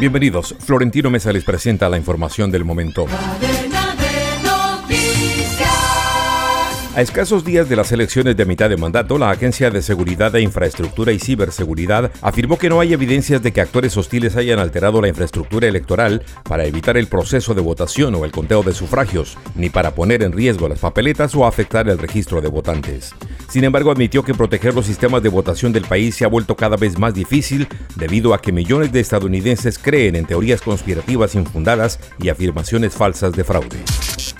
Bienvenidos. Florentino Mesa les presenta la información del momento. A escasos días de las elecciones de mitad de mandato, la Agencia de Seguridad de Infraestructura y Ciberseguridad afirmó que no hay evidencias de que actores hostiles hayan alterado la infraestructura electoral para evitar el proceso de votación o el conteo de sufragios, ni para poner en riesgo las papeletas o afectar el registro de votantes. Sin embargo, admitió que proteger los sistemas de votación del país se ha vuelto cada vez más difícil debido a que millones de estadounidenses creen en teorías conspirativas infundadas y afirmaciones falsas de fraude.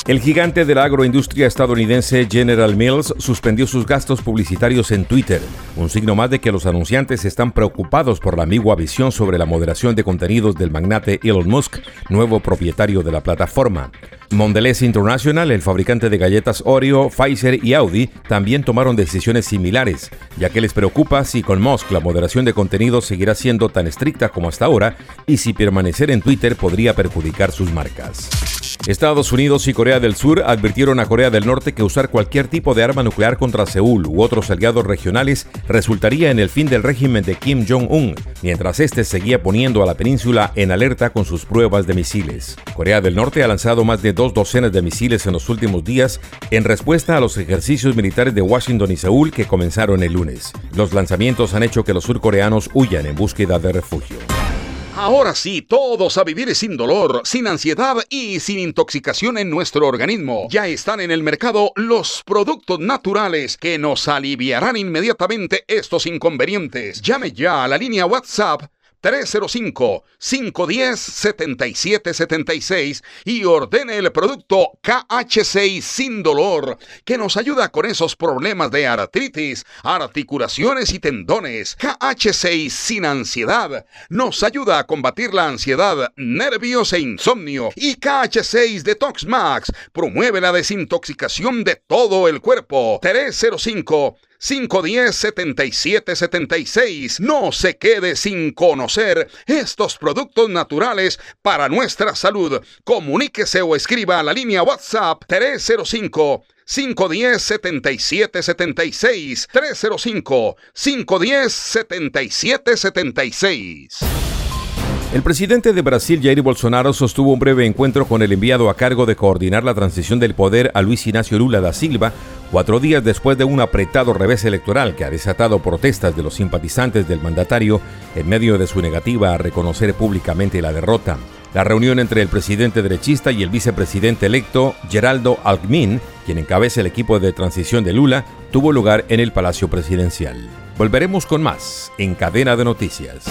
El gigante de la agroindustria estadounidense General Mills suspendió sus gastos publicitarios en Twitter, un signo más de que los anunciantes están preocupados por la ambigua visión sobre la moderación de contenidos del magnate Elon Musk, nuevo propietario de la plataforma. Mondelez International, el fabricante de galletas Oreo, Pfizer y Audi, también tomaron decisiones similares, ya que les preocupa si con Musk la moderación de contenidos seguirá siendo tan estricta como hasta ahora y si permanecer en Twitter podría perjudicar sus marcas. Estados Unidos y Corea del Sur advirtieron a Corea del Norte que usar cualquier tipo de arma nuclear contra Seúl u otros aliados regionales resultaría en el fin del régimen de Kim Jong-un, mientras este seguía poniendo a la península en alerta con sus pruebas de misiles. Corea del Norte ha lanzado más de dos docenas de misiles en los últimos días en respuesta a los ejercicios militares de Washington y Seúl que comenzaron el lunes. Los lanzamientos han hecho que los surcoreanos huyan en búsqueda de refugio. Ahora sí, todos a vivir sin dolor, sin ansiedad y sin intoxicación en nuestro organismo. Ya están en el mercado los productos naturales que nos aliviarán inmediatamente estos inconvenientes. Llame ya a la línea WhatsApp 305-510-7776 y ordene el producto KH6 sin dolor, que nos ayuda con esos problemas de artritis, articulaciones y tendones. KH6 sin ansiedad nos ayuda a combatir la ansiedad, nervios e insomnio. Y KH6 Detox Max promueve la desintoxicación de todo el cuerpo. 305 510-7776. No se quede sin conocer estos productos naturales para nuestra salud. Comuníquese o escriba a la línea WhatsApp 305 510-7776. 305 510-7776. El presidente de Brasil, Jair Bolsonaro, sostuvo un breve encuentro con el enviado a cargo de coordinar la transición del poder a Luis Ignacio Lula da Silva, cuatro días después de un apretado revés electoral que ha desatado protestas de los simpatizantes del mandatario en medio de su negativa a reconocer públicamente la derrota. La reunión entre el presidente derechista y el vicepresidente electo, Geraldo Alckmin, quien encabeza el equipo de transición de Lula, tuvo lugar en el Palacio Presidencial. Volveremos con más en Cadena de Noticias.